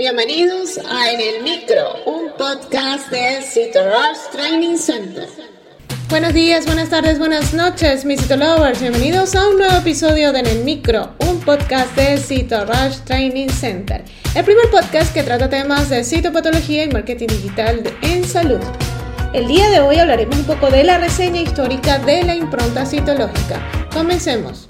Bienvenidos a En el Micro, un podcast de Rush Training Center. Buenos días, buenas tardes, buenas noches, mis Lovers. Bienvenidos a un nuevo episodio de En el Micro, un podcast de Rush Training Center. El primer podcast que trata temas de citopatología y marketing digital en salud. El día de hoy hablaremos un poco de la reseña histórica de la impronta citológica. Comencemos.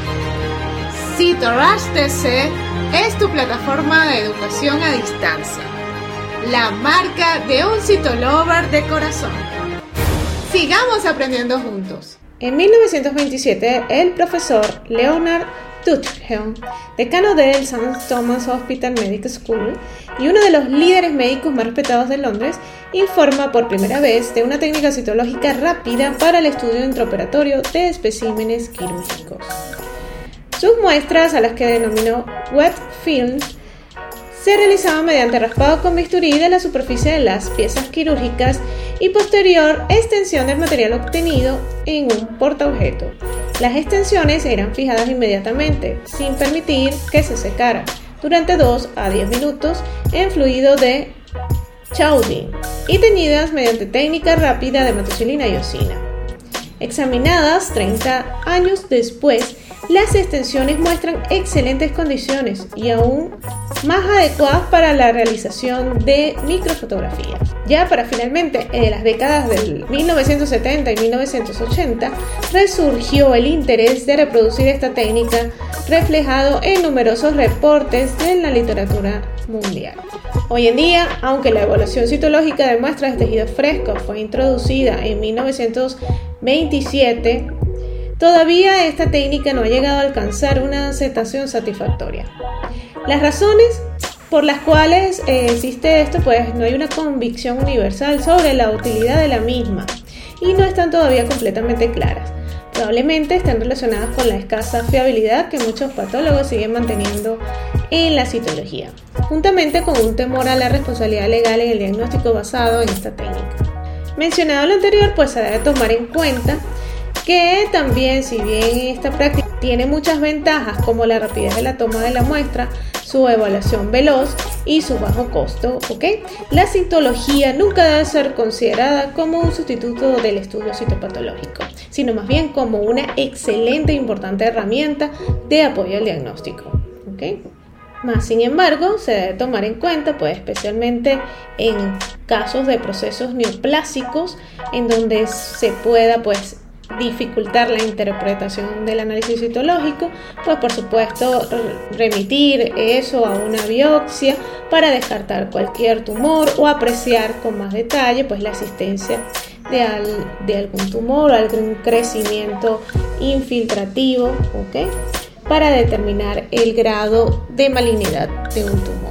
Rush TC es tu plataforma de educación a distancia, la marca de un citolover de corazón. Sigamos aprendiendo juntos. En 1927, el profesor Leonard Tuchel, decano del St. Thomas Hospital Medical School y uno de los líderes médicos más respetados de Londres, informa por primera vez de una técnica citológica rápida para el estudio intraoperatorio de especímenes quirúrgicos. Sus muestras, a las que denominó wet films, se realizaban mediante raspado con bisturí de la superficie de las piezas quirúrgicas y posterior extensión del material obtenido en un portaobjeto. Las extensiones eran fijadas inmediatamente, sin permitir que se secara, durante 2 a 10 minutos en fluido de Chaudin y teñidas mediante técnica rápida de metoxilina y osina. Examinadas 30 años después, las extensiones muestran excelentes condiciones y aún más adecuadas para la realización de microfotografías. Ya para finalmente, en las décadas del 1970 y 1980, resurgió el interés de reproducir esta técnica reflejado en numerosos reportes de la literatura mundial. Hoy en día, aunque la evaluación citológica de muestras de tejido fresco fue introducida en 1927, Todavía esta técnica no ha llegado a alcanzar una aceptación satisfactoria. Las razones por las cuales eh, existe esto, pues no hay una convicción universal sobre la utilidad de la misma y no están todavía completamente claras. Probablemente estén relacionadas con la escasa fiabilidad que muchos patólogos siguen manteniendo en la citología, juntamente con un temor a la responsabilidad legal en el diagnóstico basado en esta técnica. Mencionado lo anterior, pues se debe tomar en cuenta que también si bien esta práctica tiene muchas ventajas como la rapidez de la toma de la muestra, su evaluación veloz y su bajo costo, ¿ok? La citología nunca debe ser considerada como un sustituto del estudio citopatológico, sino más bien como una excelente e importante herramienta de apoyo al diagnóstico, ¿ok? Más sin embargo, se debe tomar en cuenta, pues especialmente en casos de procesos neoplásicos, en donde se pueda pues dificultar la interpretación del análisis citológico, pues por supuesto remitir eso a una biopsia para descartar cualquier tumor o apreciar con más detalle pues la existencia de, de algún tumor o algún crecimiento infiltrativo, ¿ok? Para determinar el grado de malignidad de un tumor.